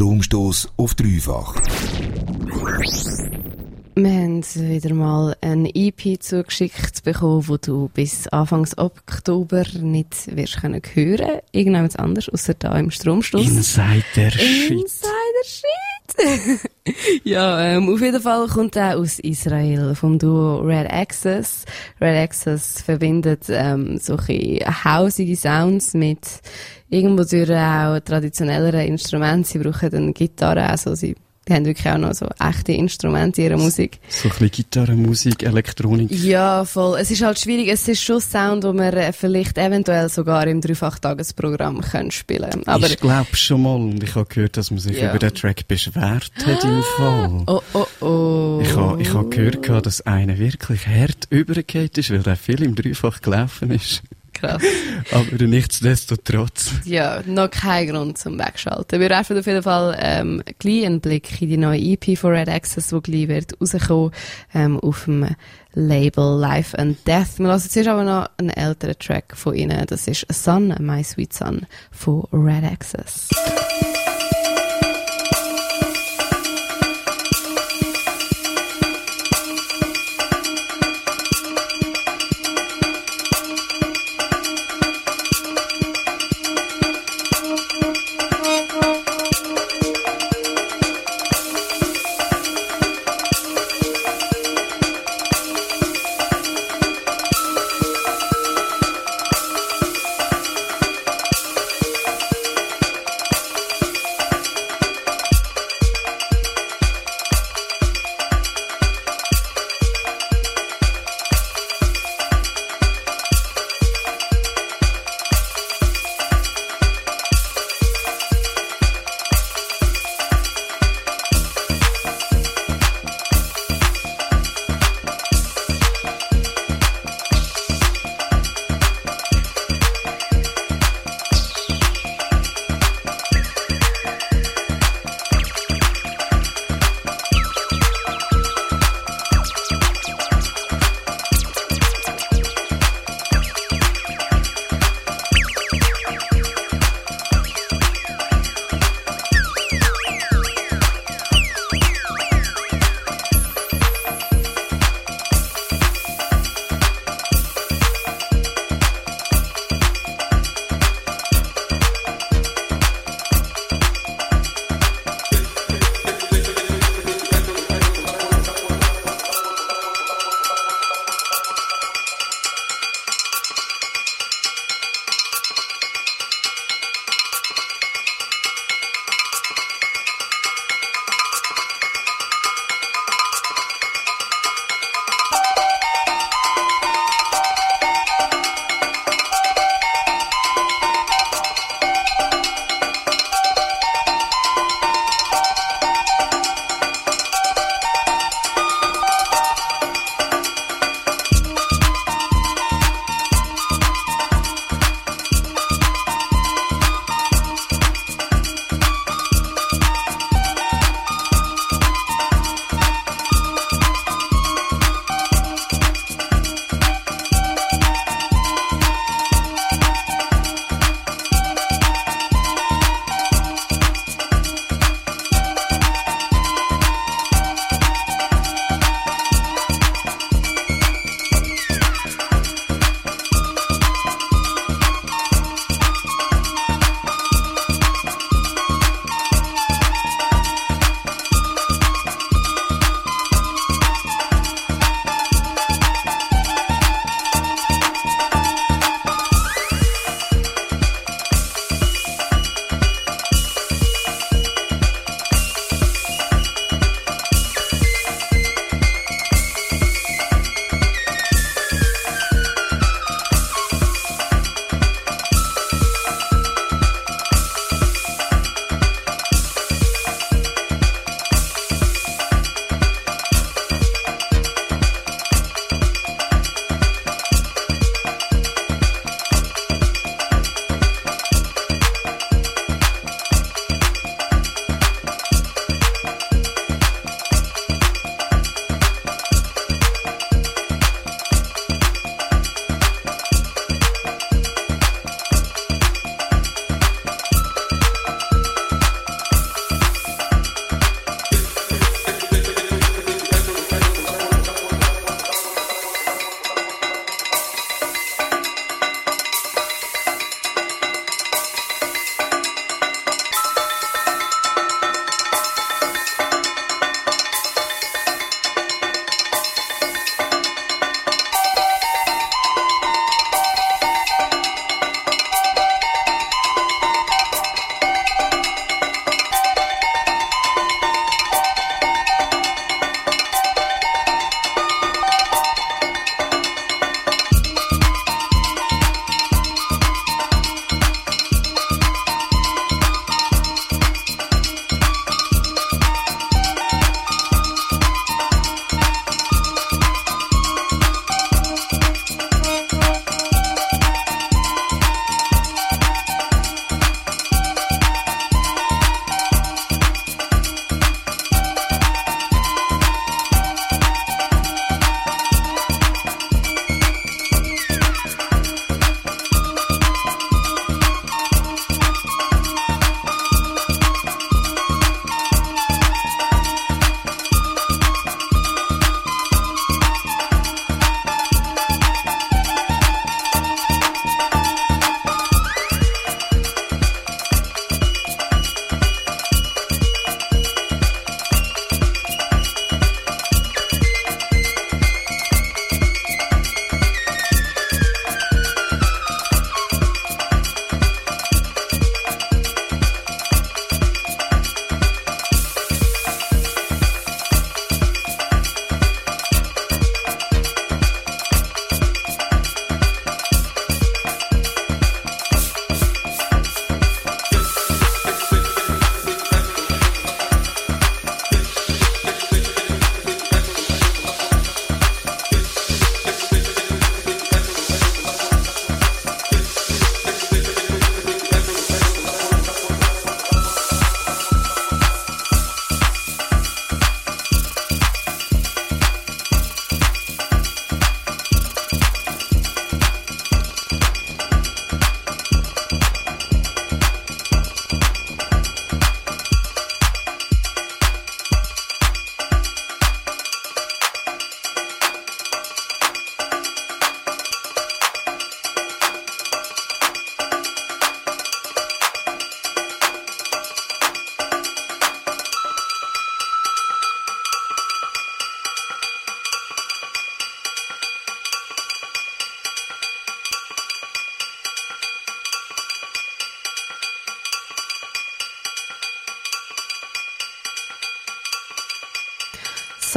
Stromstoß auf dreifach. Wir haben wieder mal ein EP zugeschickt bekommen, wo du bis Anfang Oktober nicht wirst können hören. Irgendjemand anders, außer da im Stromstoß. Insider Shit. Ja, ähm, auf jeden Fall kommt er aus Israel, vom Duo Red Access. Red Access verbindet ähm, solche hausige Sounds mit irgendwo durch auch traditionelleren Instrumenten. Sie brauchen eine Gitarre, also sie die haben wirklich auch noch so echte Instrumente in ihrer Musik. So ein bisschen Gitarre, Musik, Elektronik. Ja, voll. Es ist halt schwierig. Es ist schon Sound, den man vielleicht eventuell sogar im Dreifach-Tagesprogramm spielen Aber Ich glaube schon mal. Und ich habe gehört, dass man sich ja. über den Track beschwert hat im Fall. Oh, oh, oh. Ich habe ich ha gehört, dass einer wirklich hart übergeht ist, weil der viel im Dreifach gelaufen ist. Krass. Aber nichtsdestotrotz. Ja, noch kein Grund zum Wegschalten. Wir werfen auf jeden Fall ähm, gleich einen Blick in die neue EP von Red Access, die gleich wird rauskommen ähm, auf dem Label Life and Death. Wir lassen zuerst aber noch einen älteren Track von ihnen. Das ist Sun, My Sweet Sun von Red Access.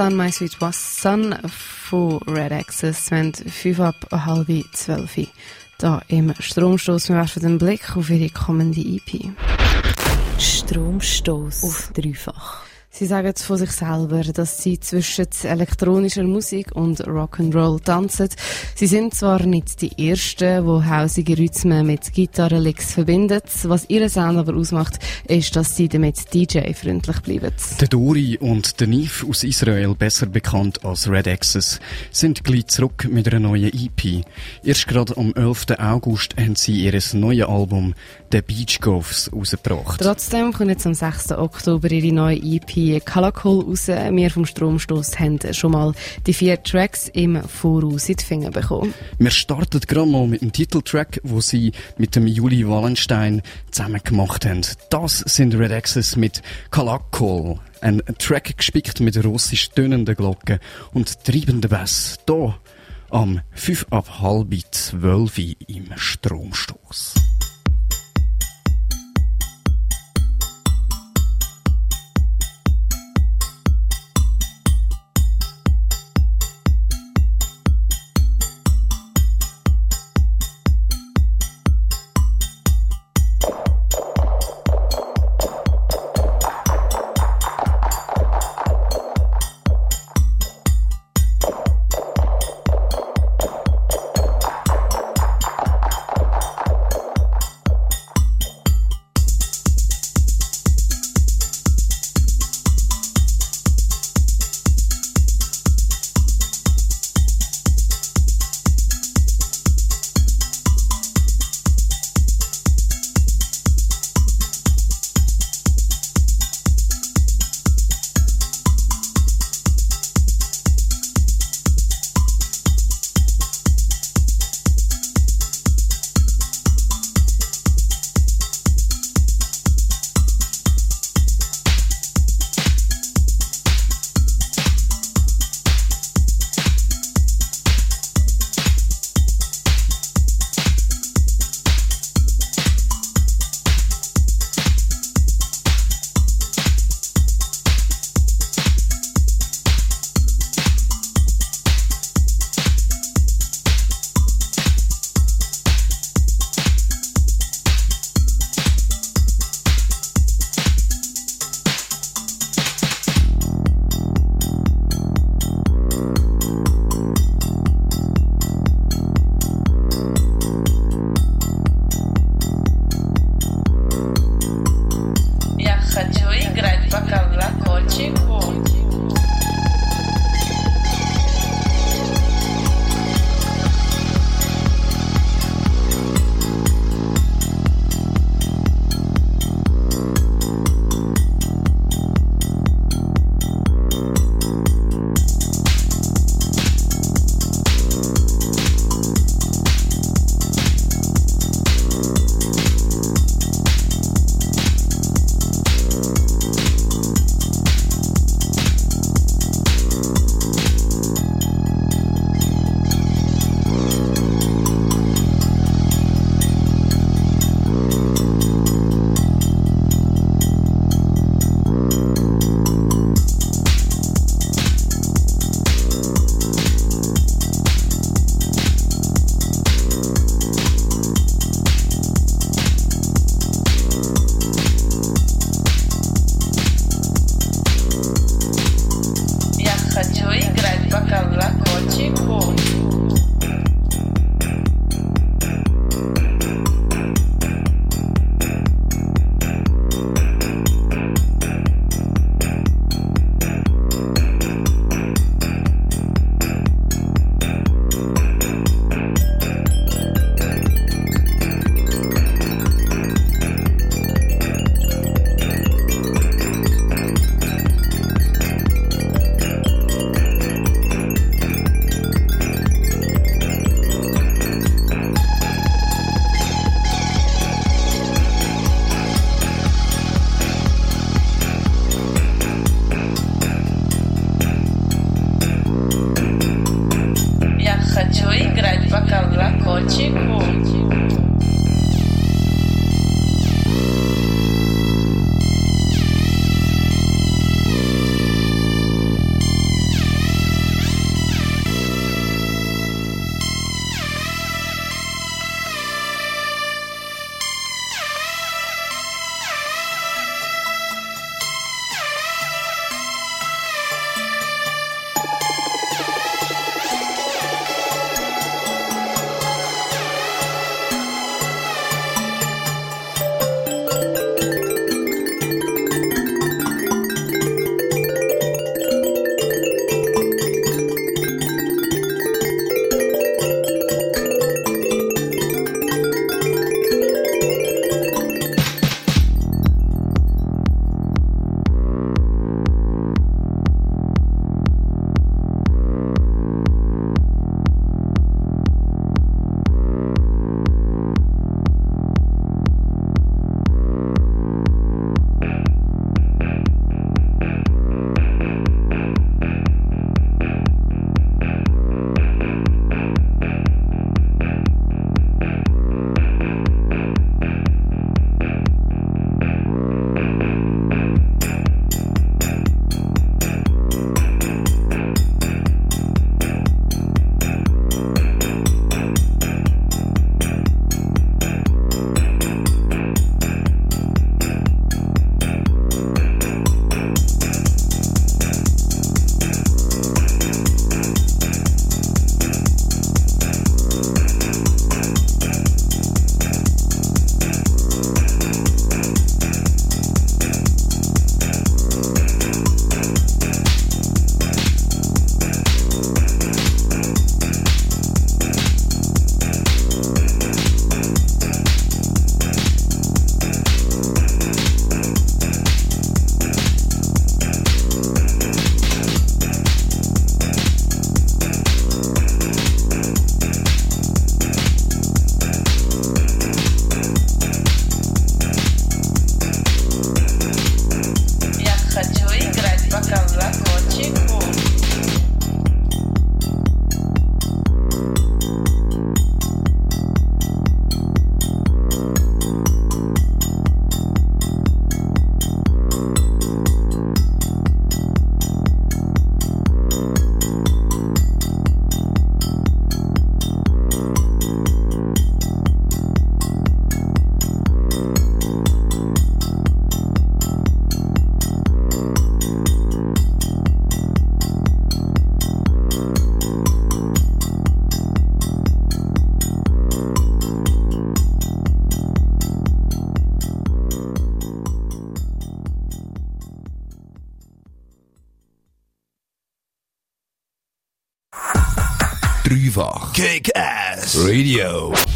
Sun, My Sweet Was Sun von Red Access. Haben fünf ab halb zwölf da im Stromstoß. Wir werfen den Blick auf ihre kommende EP. Stromstoß auf dreifach. Sie sagen von sich selber, dass sie zwischen elektronischer Musik und Rock'n'Roll tanzen. Sie sind zwar nicht die Ersten, die hausige Rhythmen mit Gitarrenlicks verbinden. Was ihre Sound aber ausmacht, ist, dass sie damit DJ-freundlich bleiben. Der Dori und der Nif aus Israel, besser bekannt als Red Access, sind gleich zurück mit einer neuen EP. Erst gerade am 11. August haben sie ihr neues Album The Beach Gophs rausgebracht. Trotzdem kommt jetzt am 6. Oktober ihre neue EP bei Kalakol raus. Wir vom Stromstoß haben schon mal die vier Tracks im Voraus in die Finger bekommen. Wir starten gerade mal mit dem Titeltrack, wo sie mit dem Juli Wallenstein zusammen gemacht haben. Das sind Red Access mit Kalakol. Ein Track gespickt mit russisch tönenden Glocken und treibenden Bass. Hier am 5 ab halb 12 im Stromstoß. Vivre. Kick Ass Radio.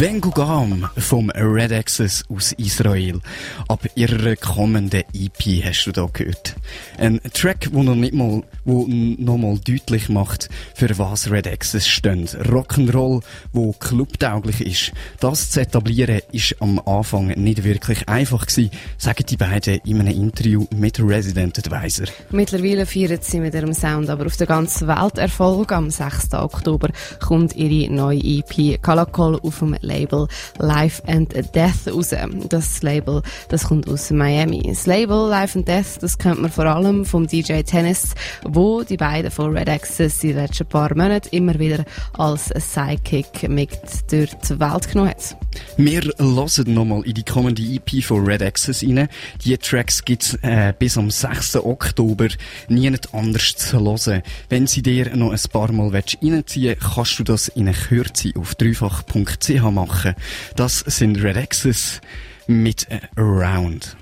Vengugam vom Red Access aus Israel. Ab ihrer kommenden EP hast du da gehört. Ein Track, wo noch nicht mal, wo noch mal deutlich macht, für was Red Access steht. Rock'n'Roll, wo clubtauglich ist. Das zu etablieren, ist am Anfang nicht wirklich einfach gewesen, sagen die beiden in einem Interview mit Resident Advisor. Mittlerweile feiern sie mit ihrem Sound aber auf der ganzen Welt Erfolg. Am 6. Oktober kommt ihre neue EP Kalakol auf dem Label Life and Death raus. Das Label, das kommt aus Miami. Das Label Life and Death, das kennt man vor allem vom DJ Tennis, wo die beiden von Red Access die letzten paar Monate immer wieder als Sidekick mit durch die Welt genommen hat. Wir hören nochmal in die kommende EP von Red Access rein. Die Tracks gibt's äh, bis am 6. Oktober nie anders zu hören. Wenn sie dir noch ein paar Mal reinziehen kannst du das in Kürze auf dreifach.ch machen. Das sind Red Access mit Around.